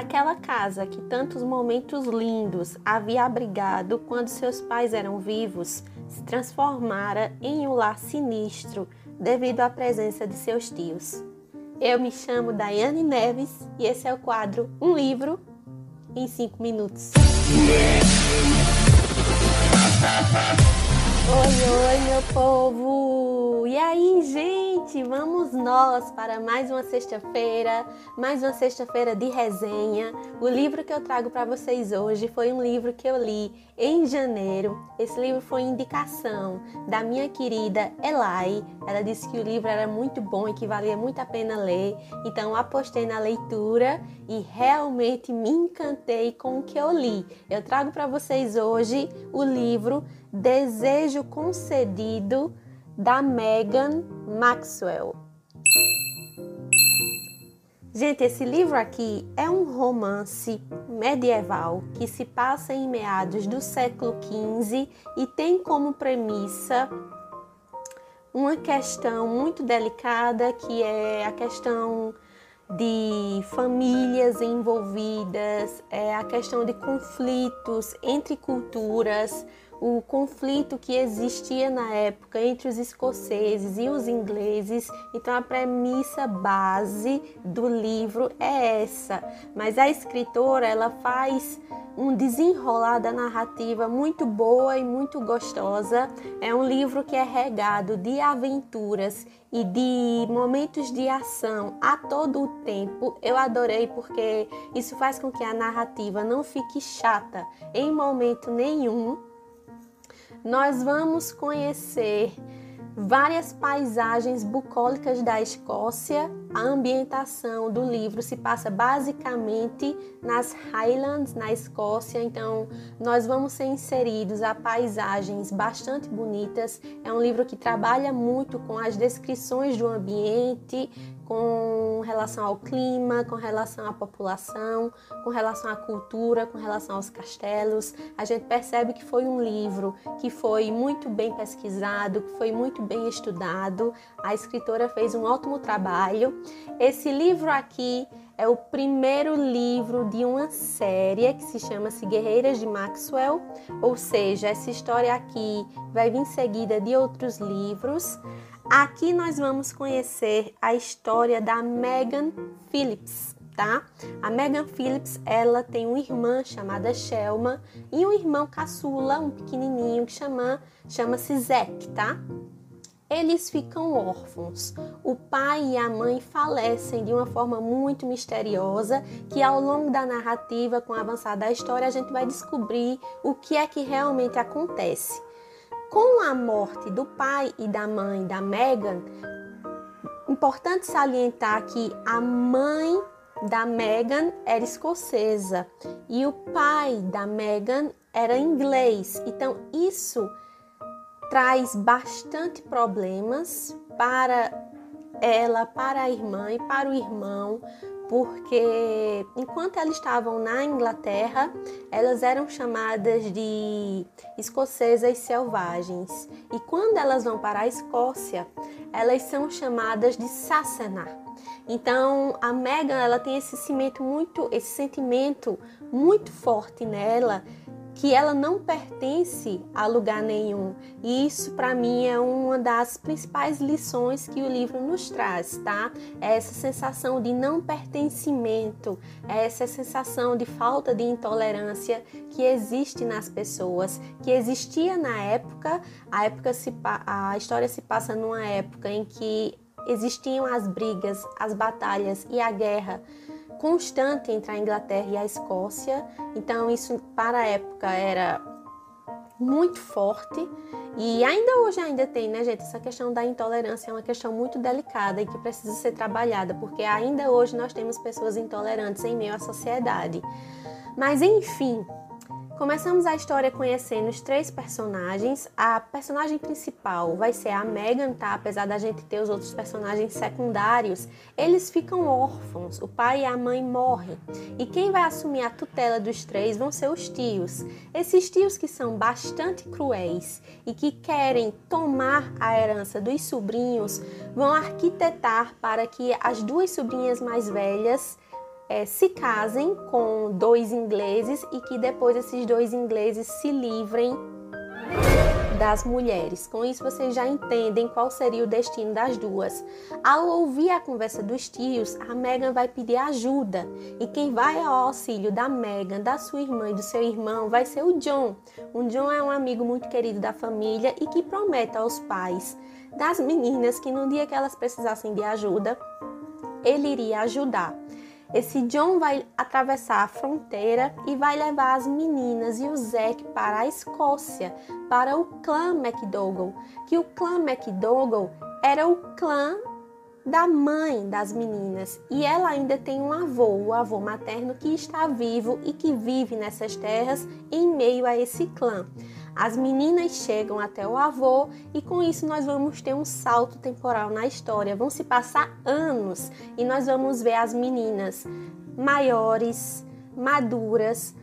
Aquela casa que tantos momentos lindos havia abrigado quando seus pais eram vivos se transformara em um lar sinistro devido à presença de seus tios. Eu me chamo Daiane Neves e esse é o quadro Um Livro em 5 Minutos. Oi, oi, meu povo! E aí, gente? Vamos nós para mais uma sexta-feira, mais uma sexta-feira de resenha. O livro que eu trago para vocês hoje foi um livro que eu li em janeiro. Esse livro foi indicação da minha querida Elai. Ela disse que o livro era muito bom e que valia muito a pena ler. Então, apostei na leitura e realmente me encantei com o que eu li. Eu trago para vocês hoje o livro Desejo Concedido da Megan Maxwell. Gente, esse livro aqui é um romance medieval que se passa em meados do século XV e tem como premissa uma questão muito delicada que é a questão de famílias envolvidas, é a questão de conflitos entre culturas, o conflito que existia na época entre os escoceses e os ingleses. Então a premissa base do livro é essa, mas a escritora ela faz um desenrolar da narrativa muito boa e muito gostosa. É um livro que é regado de aventuras e de momentos de ação a todo o tempo. Eu adorei porque isso faz com que a narrativa não fique chata em momento nenhum nós vamos conhecer várias paisagens bucólicas da Escócia. A ambientação do livro se passa basicamente nas Highlands, na Escócia, então nós vamos ser inseridos a paisagens bastante bonitas. É um livro que trabalha muito com as descrições do ambiente, com relação ao clima, com relação à população, com relação à cultura, com relação aos castelos. A gente percebe que foi um livro que foi muito bem pesquisado, que foi muito bem estudado. A escritora fez um ótimo trabalho. Esse livro aqui é o primeiro livro de uma série que se chama-se Guerreiras de Maxwell, ou seja, essa história aqui vai vir seguida de outros livros. Aqui nós vamos conhecer a história da Megan Phillips, tá? A Megan Phillips, ela tem uma irmã chamada Shelma e um irmão caçula, um pequenininho que chama chama-se Zack, tá? Eles ficam órfãos. O pai e a mãe falecem de uma forma muito misteriosa, que ao longo da narrativa, com o avançar da história, a gente vai descobrir o que é que realmente acontece. Com a morte do pai e da mãe da Megan, importante salientar que a mãe da Megan era escocesa e o pai da Megan era inglês. Então isso traz bastante problemas para ela, para a irmã e para o irmão, porque enquanto elas estavam na Inglaterra, elas eram chamadas de escocesas selvagens, e quando elas vão para a Escócia, elas são chamadas de Sassenach. Então, a Megan, ela tem esse sentimento muito, esse sentimento muito forte nela que ela não pertence a lugar nenhum. E isso para mim é uma das principais lições que o livro nos traz, tá? É essa sensação de não pertencimento, é essa sensação de falta de intolerância que existe nas pessoas, que existia na época. A época se a história se passa numa época em que existiam as brigas, as batalhas e a guerra constante entre a Inglaterra e a Escócia. Então isso para a época era muito forte e ainda hoje ainda tem, né, gente? Essa questão da intolerância é uma questão muito delicada e que precisa ser trabalhada, porque ainda hoje nós temos pessoas intolerantes em meio à sociedade. Mas enfim, Começamos a história conhecendo os três personagens. A personagem principal vai ser a Megan, tá? Apesar da gente ter os outros personagens secundários, eles ficam órfãos. O pai e a mãe morrem. E quem vai assumir a tutela dos três vão ser os tios. Esses tios que são bastante cruéis e que querem tomar a herança dos sobrinhos vão arquitetar para que as duas sobrinhas mais velhas é, se casem com dois ingleses e que depois esses dois ingleses se livrem das mulheres. Com isso, vocês já entendem qual seria o destino das duas. Ao ouvir a conversa dos tios, a Megan vai pedir ajuda. E quem vai ao auxílio da Megan, da sua irmã e do seu irmão vai ser o John. O John é um amigo muito querido da família e que promete aos pais das meninas que no dia que elas precisassem de ajuda, ele iria ajudar. Esse John vai atravessar a fronteira e vai levar as meninas e o Zack para a Escócia, para o clã MacDougall, que o clã MacDougall era o clã da mãe das meninas e ela ainda tem um avô, o avô materno que está vivo e que vive nessas terras em meio a esse clã. As meninas chegam até o avô e com isso nós vamos ter um salto temporal na história. Vão se passar anos e nós vamos ver as meninas maiores, maduras,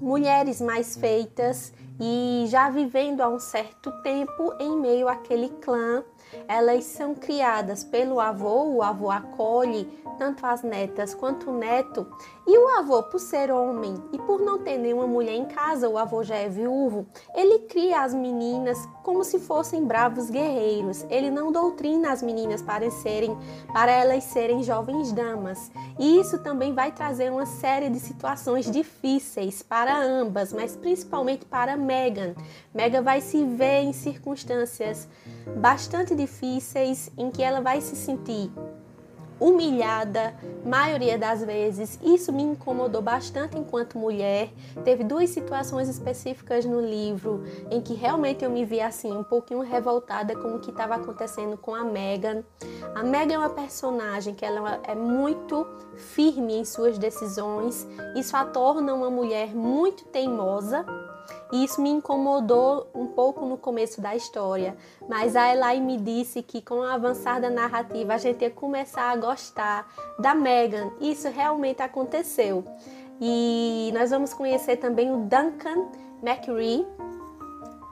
mulheres mais feitas e já vivendo há um certo tempo em meio àquele clã elas são criadas pelo avô, o avô acolhe tanto as netas quanto o neto, e o avô, por ser homem e por não ter nenhuma mulher em casa, o avô já é viúvo, ele cria as meninas como se fossem bravos guerreiros. Ele não doutrina as meninas para serem, para elas serem jovens damas. E isso também vai trazer uma série de situações difíceis para ambas, mas principalmente para Megan. Megan vai se ver em circunstâncias bastante difíceis em que ela vai se sentir humilhada, maioria das vezes. Isso me incomodou bastante enquanto mulher. Teve duas situações específicas no livro em que realmente eu me vi assim um pouquinho revoltada com o que estava acontecendo com a Megan. A Megan é uma personagem que ela é muito firme em suas decisões. Isso a torna uma mulher muito teimosa e isso me incomodou um pouco no começo da história, mas a Eli me disse que com o avançar da narrativa a gente ia começar a gostar da Megan. Isso realmente aconteceu. E nós vamos conhecer também o Duncan McRae.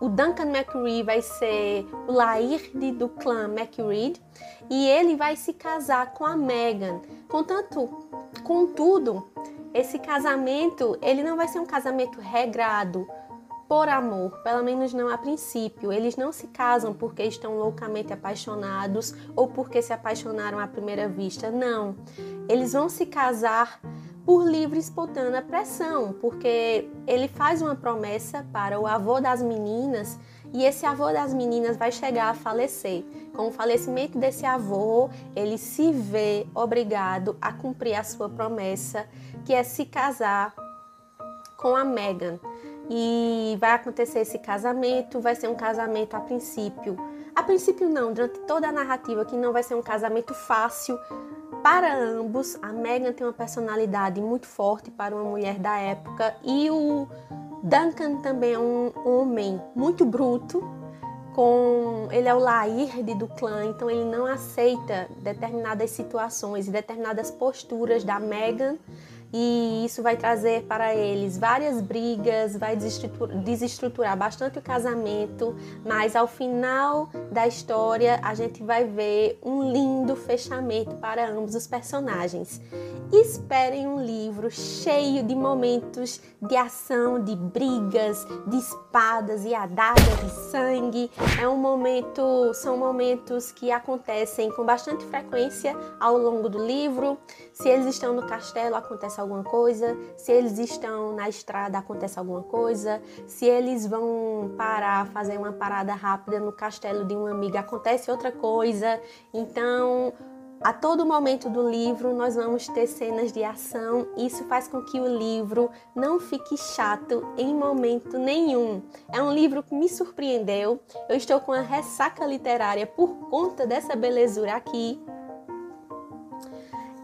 O Duncan McRae vai ser o Laird do clã McRae e ele vai se casar com a Megan. Contanto, contudo, esse casamento ele não vai ser um casamento regrado por amor, pelo menos não a princípio. Eles não se casam porque estão loucamente apaixonados ou porque se apaixonaram à primeira vista. Não. Eles vão se casar por livre e espontânea pressão, porque ele faz uma promessa para o avô das meninas e esse avô das meninas vai chegar a falecer. Com o falecimento desse avô, ele se vê obrigado a cumprir a sua promessa, que é se casar com a Megan e vai acontecer esse casamento, vai ser um casamento a princípio. A princípio não, durante toda a narrativa que não vai ser um casamento fácil para ambos. A Megan tem uma personalidade muito forte para uma mulher da época e o Duncan também é um homem muito bruto, com ele é o Laird do clã, então ele não aceita determinadas situações e determinadas posturas da Megan e isso vai trazer para eles várias brigas, vai desestruturar bastante o casamento, mas ao final da história a gente vai ver um lindo fechamento para ambos os personagens. Esperem um livro cheio de momentos de ação, de brigas, de espadas e adagas de sangue. É um momento, são momentos que acontecem com bastante frequência ao longo do livro. Se eles estão no castelo, acontece alguma coisa. Se eles estão na estrada, acontece alguma coisa. Se eles vão parar, fazer uma parada rápida no castelo de uma amiga, acontece outra coisa. Então, a todo momento do livro nós vamos ter cenas de ação, isso faz com que o livro não fique chato em momento nenhum. É um livro que me surpreendeu. Eu estou com a ressaca literária por conta dessa belezura aqui.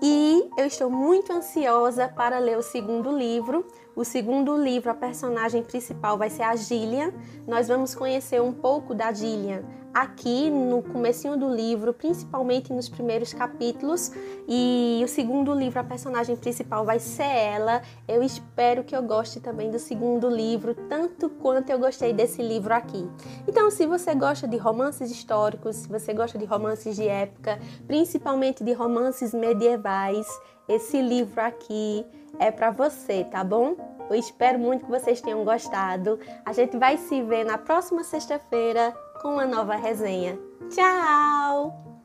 E eu estou muito ansiosa para ler o segundo livro. O segundo livro, a personagem principal vai ser a Gillian. Nós vamos conhecer um pouco da Gillian aqui no comecinho do livro, principalmente nos primeiros capítulos, e o segundo livro, a personagem principal vai ser ela. Eu espero que eu goste também do segundo livro, tanto quanto eu gostei desse livro aqui. Então, se você gosta de romances históricos, se você gosta de romances de época, principalmente de romances medievais, esse livro aqui é para você, tá bom? Eu espero muito que vocês tenham gostado. A gente vai se ver na próxima sexta-feira com uma nova resenha. Tchau!